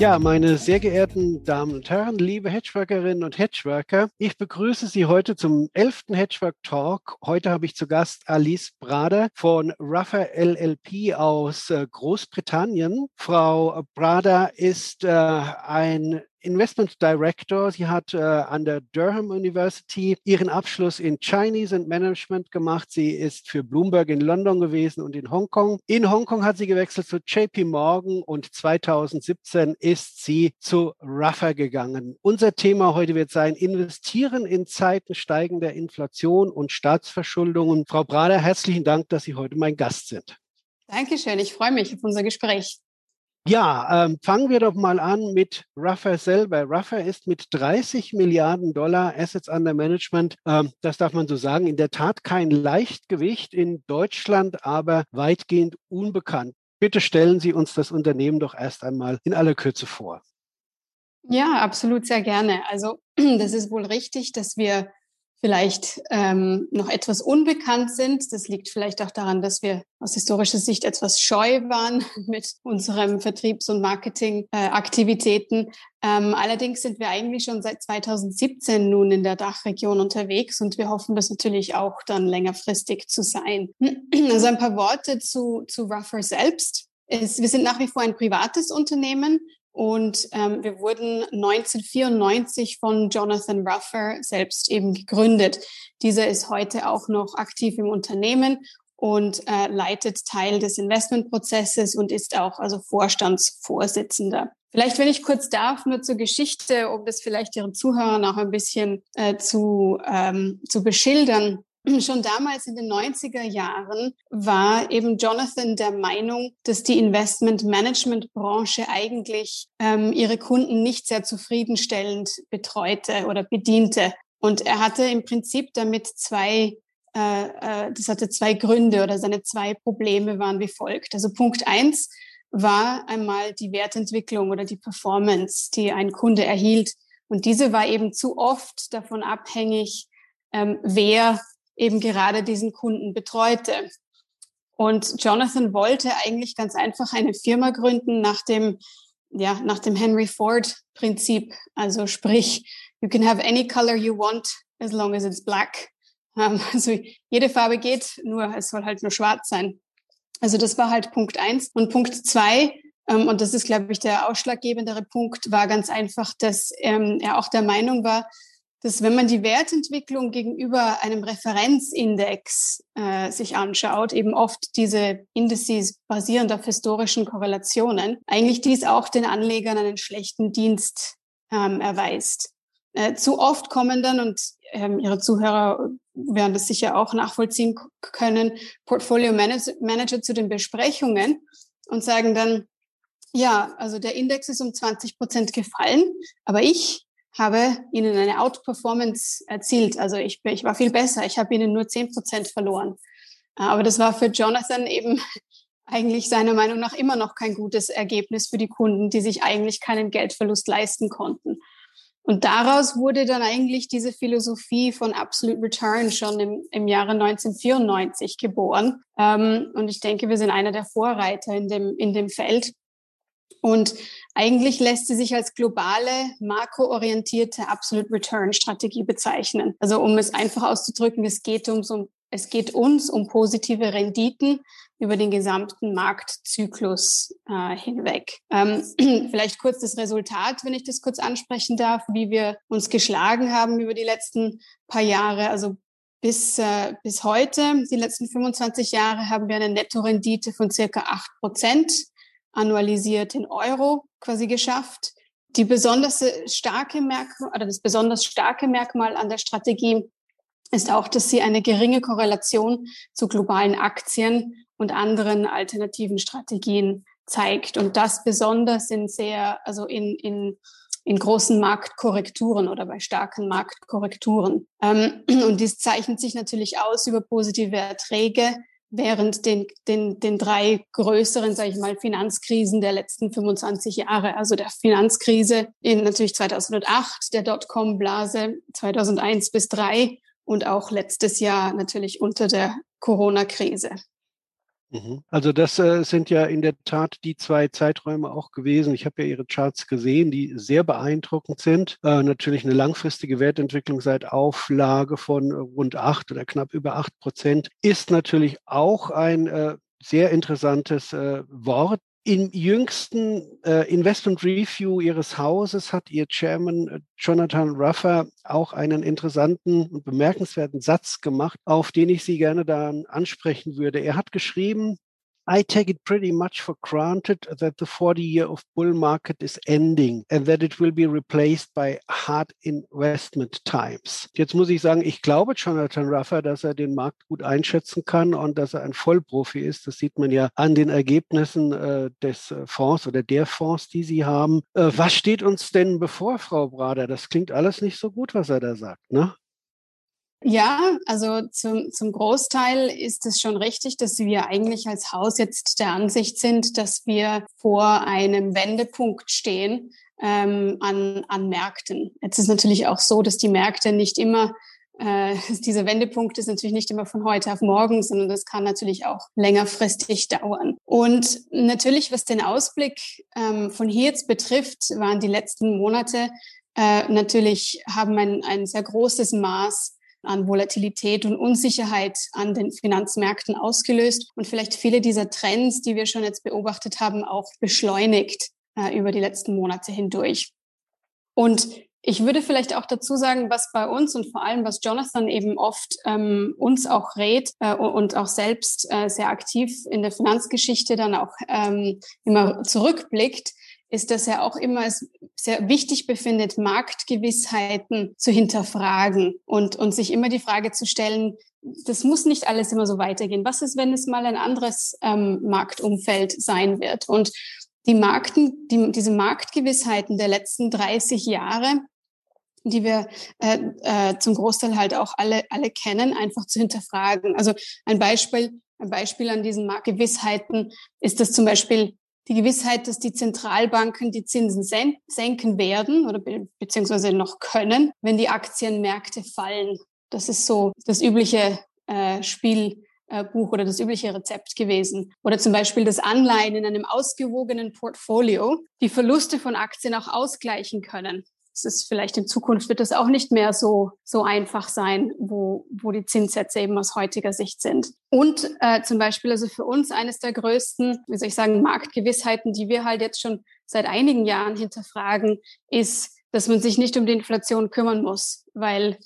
Ja, meine sehr geehrten Damen und Herren, liebe Hedgeworkerinnen und Hedgeworker, ich begrüße Sie heute zum 11. Hedgework Talk. Heute habe ich zu Gast Alice Brader von Ruffer LLP aus äh, Großbritannien. Frau Brader ist äh, ein Investment Director. Sie hat äh, an der Durham University ihren Abschluss in Chinese and Management gemacht. Sie ist für Bloomberg in London gewesen und in Hongkong. In Hongkong hat sie gewechselt zu JP Morgan und 2017 ist sie zu Ruffer gegangen. Unser Thema heute wird sein, investieren in Zeiten steigender Inflation und Staatsverschuldungen. Frau Brader, herzlichen Dank, dass Sie heute mein Gast sind. Dankeschön. Ich freue mich auf unser Gespräch. Ja, ähm, fangen wir doch mal an mit Ruffer selber. Ruffer ist mit 30 Milliarden Dollar Assets under Management, ähm, das darf man so sagen, in der Tat kein Leichtgewicht in Deutschland, aber weitgehend unbekannt. Bitte stellen Sie uns das Unternehmen doch erst einmal in aller Kürze vor. Ja, absolut sehr gerne. Also das ist wohl richtig, dass wir vielleicht ähm, noch etwas unbekannt sind. Das liegt vielleicht auch daran, dass wir aus historischer Sicht etwas scheu waren mit unserem Vertriebs- und Marketingaktivitäten. Äh, ähm, allerdings sind wir eigentlich schon seit 2017 nun in der Dachregion unterwegs und wir hoffen das natürlich auch dann längerfristig zu sein. Also ein paar Worte zu, zu Ruffer selbst. Es, wir sind nach wie vor ein privates Unternehmen und ähm, wir wurden 1994 von Jonathan Ruffer selbst eben gegründet. Dieser ist heute auch noch aktiv im Unternehmen und äh, leitet Teil des Investmentprozesses und ist auch also Vorstandsvorsitzender. Vielleicht, wenn ich kurz darf, nur zur Geschichte, um das vielleicht Ihren Zuhörern auch ein bisschen äh, zu, ähm, zu beschildern. Schon damals in den 90er Jahren war eben Jonathan der Meinung, dass die Investment-Management-Branche eigentlich ähm, ihre Kunden nicht sehr zufriedenstellend betreute oder bediente. Und er hatte im Prinzip damit zwei, äh, äh, das hatte zwei Gründe oder seine zwei Probleme waren wie folgt. Also Punkt eins war einmal die Wertentwicklung oder die Performance, die ein Kunde erhielt. Und diese war eben zu oft davon abhängig, ähm, wer eben gerade diesen Kunden betreute. Und Jonathan wollte eigentlich ganz einfach eine Firma gründen nach dem, ja, nach dem Henry Ford Prinzip. Also sprich, you can have any color you want as long as it's black. Um, also jede Farbe geht, nur es soll halt nur schwarz sein. Also das war halt Punkt eins. Und Punkt zwei, ähm, und das ist, glaube ich, der ausschlaggebendere Punkt, war ganz einfach, dass ähm, er auch der Meinung war, dass wenn man die Wertentwicklung gegenüber einem Referenzindex äh, sich anschaut, eben oft diese Indices basierend auf historischen Korrelationen, eigentlich dies auch den Anlegern einen schlechten Dienst ähm, erweist. Äh, zu oft kommen dann, und ähm, Ihre Zuhörer werden das sicher auch nachvollziehen können, Portfolio Manager, Manager zu den Besprechungen und sagen dann, ja, also der Index ist um 20 Prozent gefallen, aber ich habe ihnen eine Outperformance erzielt. Also ich, ich war viel besser. Ich habe ihnen nur zehn Prozent verloren. Aber das war für Jonathan eben eigentlich seiner Meinung nach immer noch kein gutes Ergebnis für die Kunden, die sich eigentlich keinen Geldverlust leisten konnten. Und daraus wurde dann eigentlich diese Philosophie von Absolute Return schon im, im Jahre 1994 geboren. Ähm, und ich denke, wir sind einer der Vorreiter in dem, in dem Feld. Und eigentlich lässt sie sich als globale, makroorientierte Absolute Return Strategie bezeichnen. Also um es einfach auszudrücken, es geht, ums, um, es geht uns um positive Renditen über den gesamten Marktzyklus äh, hinweg. Ähm, vielleicht kurz das Resultat, wenn ich das kurz ansprechen darf, wie wir uns geschlagen haben über die letzten paar Jahre. Also bis, äh, bis heute, die letzten 25 Jahre, haben wir eine Nettorendite von circa acht Prozent annualisiert in Euro quasi geschafft. Die besonders starke Merkmal, oder das besonders starke Merkmal an der Strategie ist auch, dass sie eine geringe Korrelation zu globalen Aktien und anderen alternativen Strategien zeigt. Und das besonders in sehr, also in, in, in großen Marktkorrekturen oder bei starken Marktkorrekturen. Ähm, und dies zeichnet sich natürlich aus über positive Erträge, während den, den, den drei größeren, sage ich mal, Finanzkrisen der letzten 25 Jahre. Also der Finanzkrise in natürlich 2008, der Dotcom-Blase 2001 bis 3 und auch letztes Jahr natürlich unter der Corona-Krise. Mhm. Also das äh, sind ja in der Tat die zwei Zeiträume auch gewesen. Ich habe ja Ihre Charts gesehen, die sehr beeindruckend sind. Äh, natürlich eine langfristige Wertentwicklung seit Auflage von rund acht oder knapp über acht Prozent ist natürlich auch ein äh, sehr interessantes äh, Wort. Im jüngsten äh, Investment Review Ihres Hauses hat Ihr Chairman äh, Jonathan Ruffer auch einen interessanten und bemerkenswerten Satz gemacht, auf den ich Sie gerne dann ansprechen würde. Er hat geschrieben, I take it pretty much for granted that the 40 year of bull market is ending and that it will be replaced by hard investment times. Jetzt muss ich sagen, ich glaube Jonathan Ruffer, dass er den Markt gut einschätzen kann und dass er ein Vollprofi ist. Das sieht man ja an den Ergebnissen äh, des Fonds oder der Fonds, die Sie haben. Äh, was steht uns denn bevor, Frau Brader? Das klingt alles nicht so gut, was er da sagt, ne? Ja, also zum, zum Großteil ist es schon richtig, dass wir eigentlich als Haus jetzt der Ansicht sind, dass wir vor einem Wendepunkt stehen ähm, an, an Märkten. Jetzt ist natürlich auch so, dass die Märkte nicht immer äh, dieser Wendepunkt ist natürlich nicht immer von heute auf morgen, sondern das kann natürlich auch längerfristig dauern. Und natürlich, was den Ausblick ähm, von hier jetzt betrifft, waren die letzten Monate äh, natürlich haben ein, ein sehr großes Maß an Volatilität und Unsicherheit an den Finanzmärkten ausgelöst und vielleicht viele dieser Trends, die wir schon jetzt beobachtet haben, auch beschleunigt äh, über die letzten Monate hindurch. Und ich würde vielleicht auch dazu sagen, was bei uns und vor allem, was Jonathan eben oft ähm, uns auch rät äh, und auch selbst äh, sehr aktiv in der Finanzgeschichte dann auch ähm, immer zurückblickt, ist, dass er auch immer es sehr wichtig befindet, Marktgewissheiten zu hinterfragen und, und sich immer die Frage zu stellen, das muss nicht alles immer so weitergehen. Was ist, wenn es mal ein anderes ähm, Marktumfeld sein wird? Und die Markten, die, diese Marktgewissheiten der letzten 30 Jahre, die wir äh, äh, zum Großteil halt auch alle, alle kennen, einfach zu hinterfragen. Also ein Beispiel, ein Beispiel an diesen Marktgewissheiten ist das zum Beispiel die Gewissheit, dass die Zentralbanken die Zinsen sen senken werden oder be beziehungsweise noch können, wenn die Aktienmärkte fallen. Das ist so das übliche äh, Spielbuch oder das übliche Rezept gewesen. Oder zum Beispiel das Anleihen in einem ausgewogenen Portfolio die Verluste von Aktien auch ausgleichen können es ist vielleicht in Zukunft wird das auch nicht mehr so, so einfach sein, wo, wo die Zinssätze eben aus heutiger Sicht sind. Und äh, zum Beispiel also für uns eines der größten, wie soll ich sagen, Marktgewissheiten, die wir halt jetzt schon seit einigen Jahren hinterfragen, ist, dass man sich nicht um die Inflation kümmern muss, weil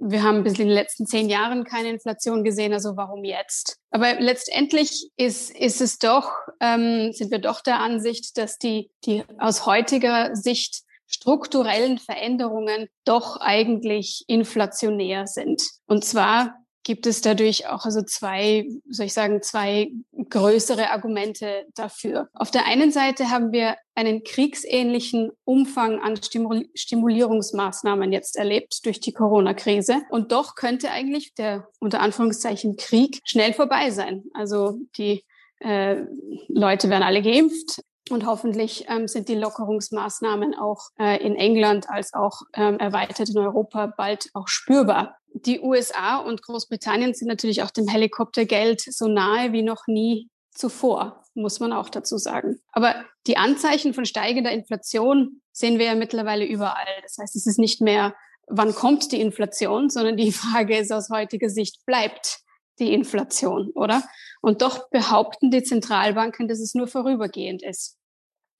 wir haben bis in den letzten zehn Jahren keine Inflation gesehen, also warum jetzt? Aber letztendlich ist, ist es doch, ähm, sind wir doch der Ansicht, dass die, die aus heutiger Sicht strukturellen Veränderungen doch eigentlich inflationär sind. Und zwar gibt es dadurch auch also zwei, soll ich sagen, zwei größere Argumente dafür. Auf der einen Seite haben wir einen kriegsähnlichen Umfang an Stimulierungsmaßnahmen jetzt erlebt durch die Corona-Krise. Und doch könnte eigentlich der unter Anführungszeichen Krieg schnell vorbei sein. Also die äh, Leute werden alle geimpft. Und hoffentlich ähm, sind die Lockerungsmaßnahmen auch äh, in England als auch ähm, erweitert in Europa bald auch spürbar. Die USA und Großbritannien sind natürlich auch dem Helikoptergeld so nahe wie noch nie zuvor, muss man auch dazu sagen. Aber die Anzeichen von steigender Inflation sehen wir ja mittlerweile überall. Das heißt, es ist nicht mehr, wann kommt die Inflation, sondern die Frage ist aus heutiger Sicht, bleibt die Inflation, oder? Und doch behaupten die Zentralbanken, dass es nur vorübergehend ist.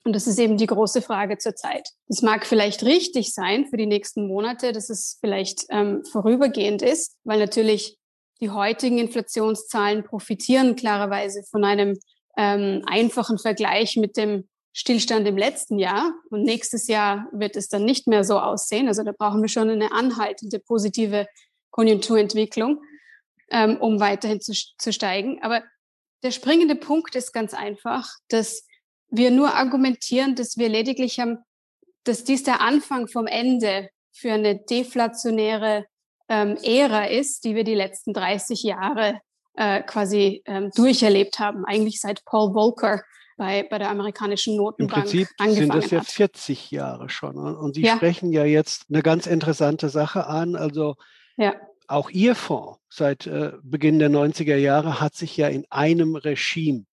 Und das ist eben die große Frage zurzeit. Es mag vielleicht richtig sein für die nächsten Monate, dass es vielleicht ähm, vorübergehend ist, weil natürlich die heutigen Inflationszahlen profitieren klarerweise von einem ähm, einfachen Vergleich mit dem Stillstand im letzten Jahr. Und nächstes Jahr wird es dann nicht mehr so aussehen. Also da brauchen wir schon eine anhaltende positive Konjunkturentwicklung, ähm, um weiterhin zu, zu steigen. Aber der springende Punkt ist ganz einfach, dass wir nur argumentieren, dass wir lediglich haben, dass dies der Anfang vom Ende für eine deflationäre ähm, Ära ist, die wir die letzten 30 Jahre äh, quasi ähm, durcherlebt haben, eigentlich seit Paul Volcker bei, bei der amerikanischen Notenbank Im Prinzip angefangen sind das ja hat. 40 Jahre schon. Und Sie Ja. sprechen ja jetzt eine ganz interessante Sache an. Also Ja, auch Ihr Fonds seit äh, Beginn der 90er Jahre hat sich ja in einem Regime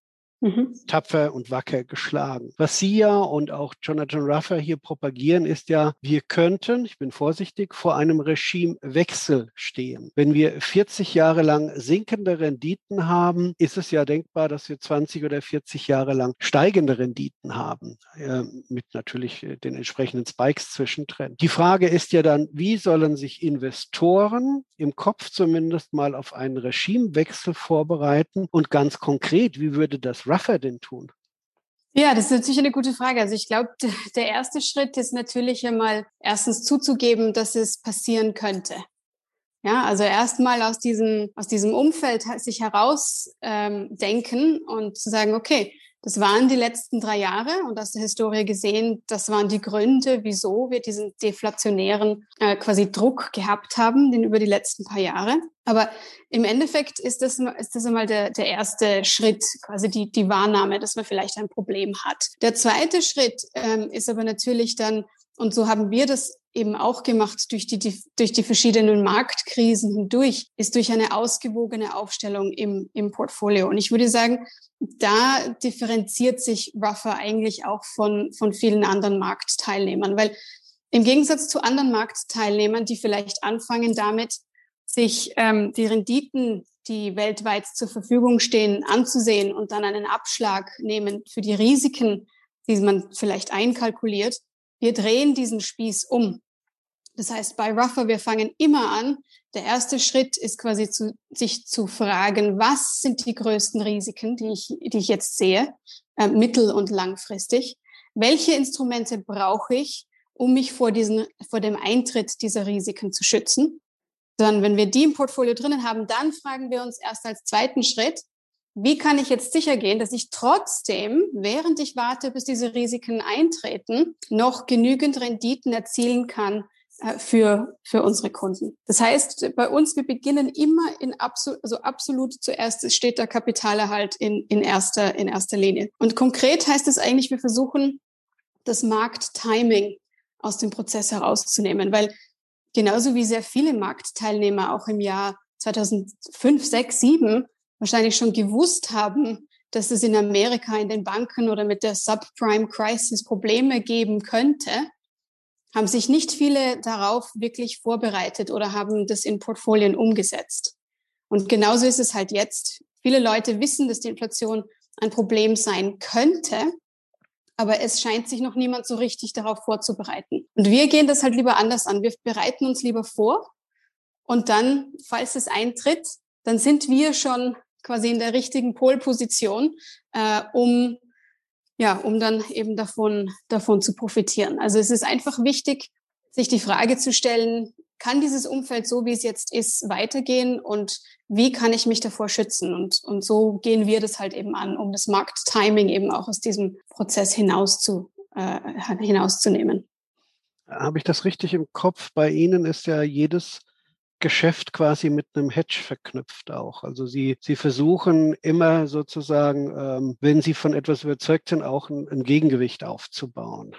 mhm. tapfer und wacker geschlagen. Was Sie ja und auch Jonathan Ruffer hier propagieren, ist ja, wir könnten, ich bin vorsichtig, vor einem Regimewechsel stehen. Wenn wir 40 Jahre lang sinkende Renditen haben, ist es ja denkbar, dass wir 20 oder 40 Jahre lang steigende Renditen haben, äh, mit natürlich äh, den entsprechenden Spikes zwischendrin. Die Frage ist ja dann, wie sollen sich Investoren im Kopf zumindest mal auf einen Regimewechsel vorbereiten und ganz konkret, wie würde das Ruffer denn tun? Ja, das ist natürlich eine gute Frage. Also ich glaube, der erste Schritt ist natürlich einmal erstens zuzugeben, dass es passieren könnte. Ja, also erstmal aus diesem, aus diesem Umfeld sich heraus ähm, und zu sagen, okay, das waren die letzten drei Jahre und aus der Historie gesehen, das waren die Gründe, wieso wir diesen deflationären äh, quasi Druck gehabt haben, den über die letzten paar Jahre. Aber im Endeffekt ist das, ist das einmal der, der erste Schritt, quasi die, die Wahrnahme, dass man vielleicht ein Problem hat. Der zweite Schritt ähm, ist aber natürlich dann, und so haben wir das eben auch gemacht durch die, die, durch die verschiedenen Marktkrisen hindurch, ist durch eine ausgewogene Aufstellung im, im Portfolio. Und ich würde sagen, da differenziert sich Ruffer eigentlich auch von, von vielen anderen Marktteilnehmern, weil im Gegensatz zu anderen Marktteilnehmern, die vielleicht anfangen damit, sich ähm, die Renditen, die weltweit zur Verfügung stehen, anzusehen und dann einen Abschlag nehmen für die Risiken, die man vielleicht einkalkuliert, wir drehen diesen Spieß um. Das heißt, bei Ruffer, wir fangen immer an. Der erste Schritt ist quasi zu, sich zu fragen, was sind die größten Risiken, die ich, die ich jetzt sehe, äh, mittel- und langfristig? Welche Instrumente brauche ich, um mich vor, diesen, vor dem Eintritt dieser Risiken zu schützen? Dann, wenn wir die im Portfolio drinnen haben, dann fragen wir uns erst als zweiten Schritt, wie kann ich jetzt sicher gehen, dass ich trotzdem, während ich warte, bis diese Risiken eintreten, noch genügend Renditen erzielen kann, für, für unsere Kunden. Das heißt, bei uns, wir beginnen immer in absolut, also absolut zuerst steht der Kapitalerhalt in, in erster, in erster Linie. Und konkret heißt es eigentlich, wir versuchen, das Markttiming aus dem Prozess herauszunehmen, weil genauso wie sehr viele Marktteilnehmer auch im Jahr 2005, 6, 7 wahrscheinlich schon gewusst haben, dass es in Amerika in den Banken oder mit der Subprime Crisis Probleme geben könnte, haben sich nicht viele darauf wirklich vorbereitet oder haben das in Portfolien umgesetzt. Und genauso ist es halt jetzt. Viele Leute wissen, dass die Inflation ein Problem sein könnte, aber es scheint sich noch niemand so richtig darauf vorzubereiten. Und wir gehen das halt lieber anders an. Wir bereiten uns lieber vor und dann, falls es eintritt, dann sind wir schon quasi in der richtigen Polposition, äh, um ja, um dann eben davon, davon zu profitieren. Also es ist einfach wichtig, sich die Frage zu stellen, kann dieses Umfeld so, wie es jetzt ist, weitergehen und wie kann ich mich davor schützen? Und, und so gehen wir das halt eben an, um das Markttiming eben auch aus diesem Prozess hinaus zu, äh, hinauszunehmen. Habe ich das richtig im Kopf? Bei Ihnen ist ja jedes Geschäft quasi mit einem Hedge verknüpft auch. Also Sie, Sie versuchen immer sozusagen, ähm, wenn Sie von etwas überzeugt sind, auch ein, ein Gegengewicht aufzubauen.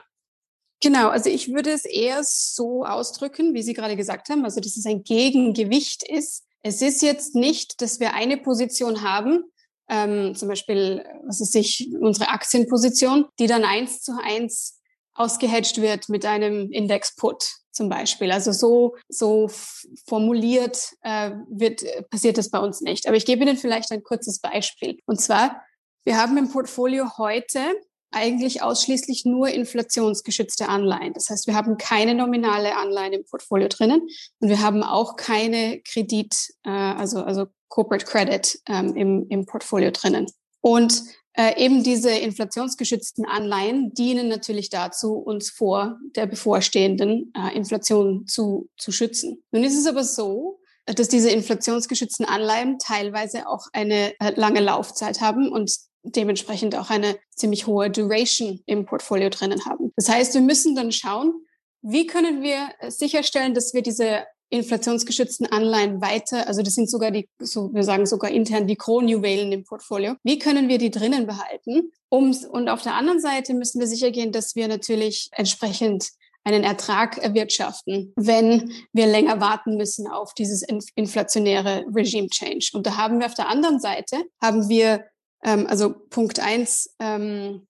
Genau, also ich würde es eher so ausdrücken, wie Sie gerade gesagt haben, also dass es ein Gegengewicht ist. Es ist jetzt nicht, dass wir eine Position haben, ähm, zum Beispiel, was ist sich, unsere Aktienposition, die dann eins zu eins ausgehedged wird mit einem Index-Put zum Beispiel. Also so, so formuliert äh, wird, passiert das bei uns nicht. Aber ich gebe Ihnen vielleicht ein kurzes Beispiel. Und zwar, wir haben im Portfolio heute eigentlich ausschließlich nur inflationsgeschützte Anleihen. Das heißt, wir haben keine nominale Anleihen im Portfolio drinnen und wir haben auch keine Kredit, äh, also, also Corporate Credit ähm, im, im Portfolio drinnen. Und äh, eben diese inflationsgeschützten Anleihen dienen natürlich dazu, uns vor der bevorstehenden äh, Inflation zu, zu schützen. Nun ist es aber so, dass diese inflationsgeschützten Anleihen teilweise auch eine äh, lange Laufzeit haben und dementsprechend auch eine ziemlich hohe Duration im Portfolio drinnen haben. Das heißt, wir müssen dann schauen, wie können wir sicherstellen, dass wir diese inflationsgeschützten Anleihen weiter, also das sind sogar die, so wir sagen sogar intern die Kronjuwelen im Portfolio. Wie können wir die drinnen behalten? Ums, und auf der anderen Seite müssen wir sicher gehen, dass wir natürlich entsprechend einen Ertrag erwirtschaften, wenn wir länger warten müssen auf dieses inflationäre Regime Change. Und da haben wir auf der anderen Seite, haben wir, ähm, also Punkt eins, ähm,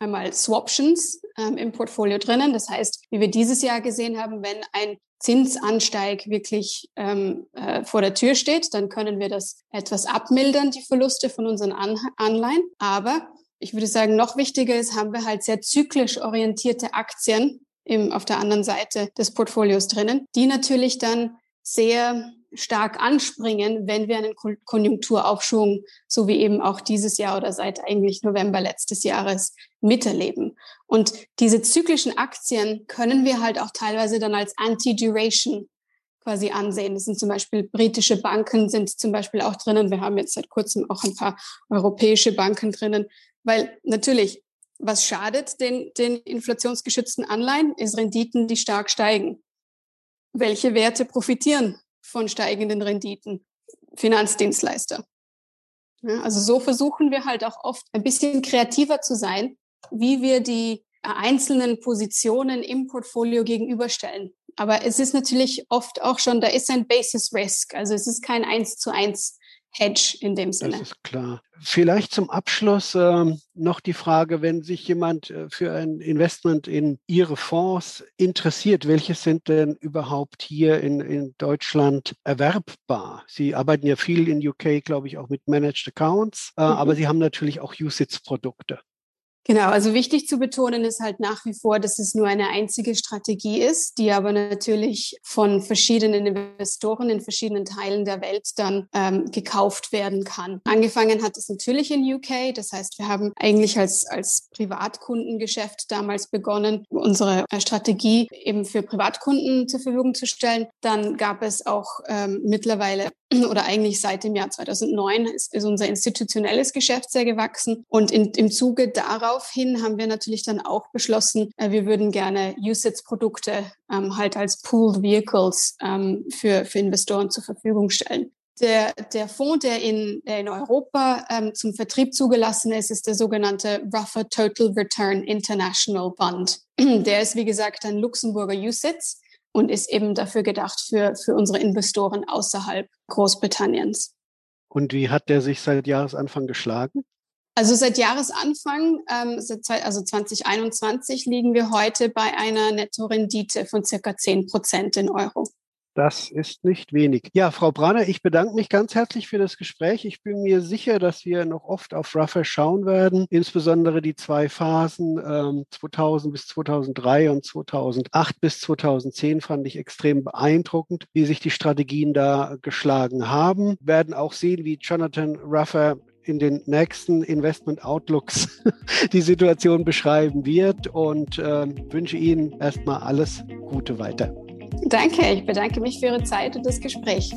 einmal Swaptions ähm, im Portfolio drinnen. Das heißt, wie wir dieses Jahr gesehen haben, wenn ein Zinsansteig wirklich ähm, äh, vor der Tür steht, dann können wir das etwas abmildern, die Verluste von unseren An Anleihen. Aber ich würde sagen, noch wichtiger ist, haben wir halt sehr zyklisch orientierte Aktien im, auf der anderen Seite des Portfolios drinnen, die natürlich dann sehr stark anspringen, wenn wir einen Konjunkturaufschwung, so wie eben auch dieses Jahr oder seit eigentlich November letztes Jahres miterleben. Und diese zyklischen Aktien können wir halt auch teilweise dann als Anti-Duration quasi ansehen. Das sind zum Beispiel britische Banken sind zum Beispiel auch drinnen. Wir haben jetzt seit kurzem auch ein paar europäische Banken drinnen, weil natürlich was schadet den, den inflationsgeschützten Anleihen, ist Renditen, die stark steigen. Welche Werte profitieren von steigenden Renditen? Finanzdienstleister. Ja, also so versuchen wir halt auch oft ein bisschen kreativer zu sein, wie wir die einzelnen Positionen im Portfolio gegenüberstellen. Aber es ist natürlich oft auch schon, da ist ein Basis Risk. Also es ist kein eins zu eins Hedge in dem Sinne. Das ist klar. Vielleicht zum Abschluss äh, noch die Frage, wenn sich jemand äh, für ein Investment in Ihre Fonds interessiert, welche sind denn überhaupt hier in, in Deutschland erwerbbar? Sie arbeiten ja viel in UK, glaube ich, auch mit Managed Accounts, äh, mhm. aber Sie haben natürlich auch USITS-Produkte. Genau, also wichtig zu betonen ist halt nach wie vor, dass es nur eine einzige Strategie ist, die aber natürlich von verschiedenen Investoren in verschiedenen Teilen der Welt dann ähm, gekauft werden kann. Angefangen hat es natürlich in UK, das heißt, wir haben eigentlich als, als Privatkundengeschäft damals begonnen, unsere äh, Strategie eben für Privatkunden zur Verfügung zu stellen. Dann gab es auch ähm, mittlerweile oder eigentlich seit dem Jahr 2009 ist, ist unser institutionelles Geschäft sehr gewachsen. Und in, im Zuge daraufhin haben wir natürlich dann auch beschlossen, äh, wir würden gerne USITS-Produkte ähm, halt als Pooled Vehicles ähm, für, für Investoren zur Verfügung stellen. Der, der Fonds, der in, der in Europa ähm, zum Vertrieb zugelassen ist, ist der sogenannte Rougher Total Return International Fund. Der ist, wie gesagt, ein Luxemburger USITS und ist eben dafür gedacht für, für unsere Investoren außerhalb Großbritanniens. Und wie hat der sich seit Jahresanfang geschlagen? Also seit Jahresanfang, ähm, seit, also 2021, liegen wir heute bei einer Nettorendite von circa 10 Prozent in Euro. Das ist nicht wenig. Ja, Frau Branner, ich bedanke mich ganz herzlich für das Gespräch. Ich bin mir sicher, dass wir noch oft auf Ruffer schauen werden, insbesondere die zwei Phasen ähm, 2000 bis 2003 und 2008 bis 2010 fand ich extrem beeindruckend, wie sich die Strategien da geschlagen haben. Wir werden auch sehen, wie Jonathan Ruffer in den nächsten Investment Outlooks die Situation beschreiben wird und äh, wünsche Ihnen erstmal alles Gute weiter. Danke, ich bedanke mich für Ihre Zeit und das Gespräch.